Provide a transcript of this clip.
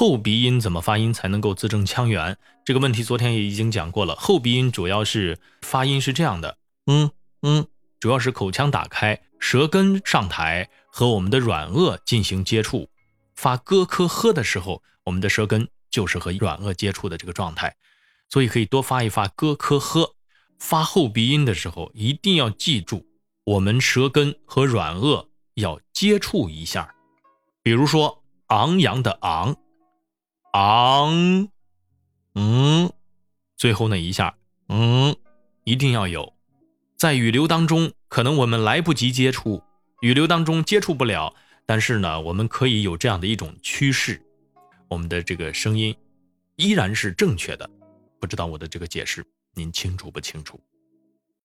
后鼻音怎么发音才能够字正腔圆？这个问题昨天也已经讲过了。后鼻音主要是发音是这样的，嗯嗯，主要是口腔打开，舌根上抬，和我们的软腭进行接触。发咯科呵的时候，我们的舌根就是和软腭接触的这个状态，所以可以多发一发咯科呵。发后鼻音的时候，一定要记住，我们舌根和软腭要接触一下。比如说昂扬的昂，昂，嗯，最后那一下，嗯，一定要有。在语流当中，可能我们来不及接触，语流当中接触不了，但是呢，我们可以有这样的一种趋势，我们的这个声音依然是正确的。不知道我的这个解释。您清楚不清楚？